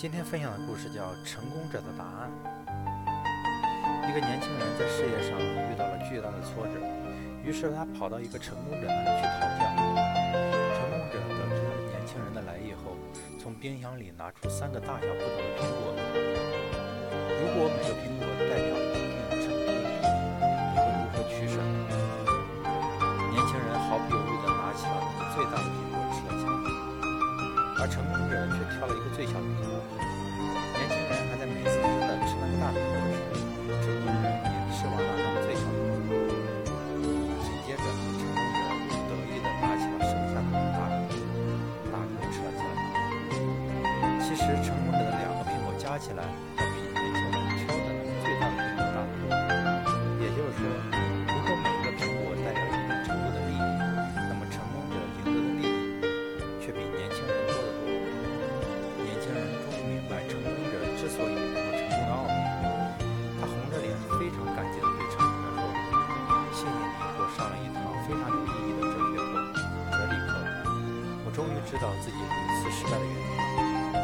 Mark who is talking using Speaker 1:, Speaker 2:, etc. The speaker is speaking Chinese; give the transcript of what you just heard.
Speaker 1: 今天分享的故事叫《成功者的答案》。一个年轻人在事业上遇到了巨大的挫折，于是他跑到一个成功者那里去讨教。成功者得知年轻人的来意后，从冰箱里拿出三个大小不同的苹果。如果每个苹果代表一定程度的，你会如何取舍？年轻人毫不犹豫地拿起了那个最大的苹果吃了下去，而成功者却挑了一个最小的其实，成功者的两个苹果加起来要比年轻人挑的最大的苹果大得多。也就是说，如果每个苹果代表一定程度的利益，那么成功者赢得的利益却比年轻人多得多。年轻人终于明白成功者之所以能够成功的奥秘，他红着脸，非常感激地对成功者说：“谢谢你给我上了一堂非常有意义的哲学课、哲理课，我终于知道自己屡次失败的原因了。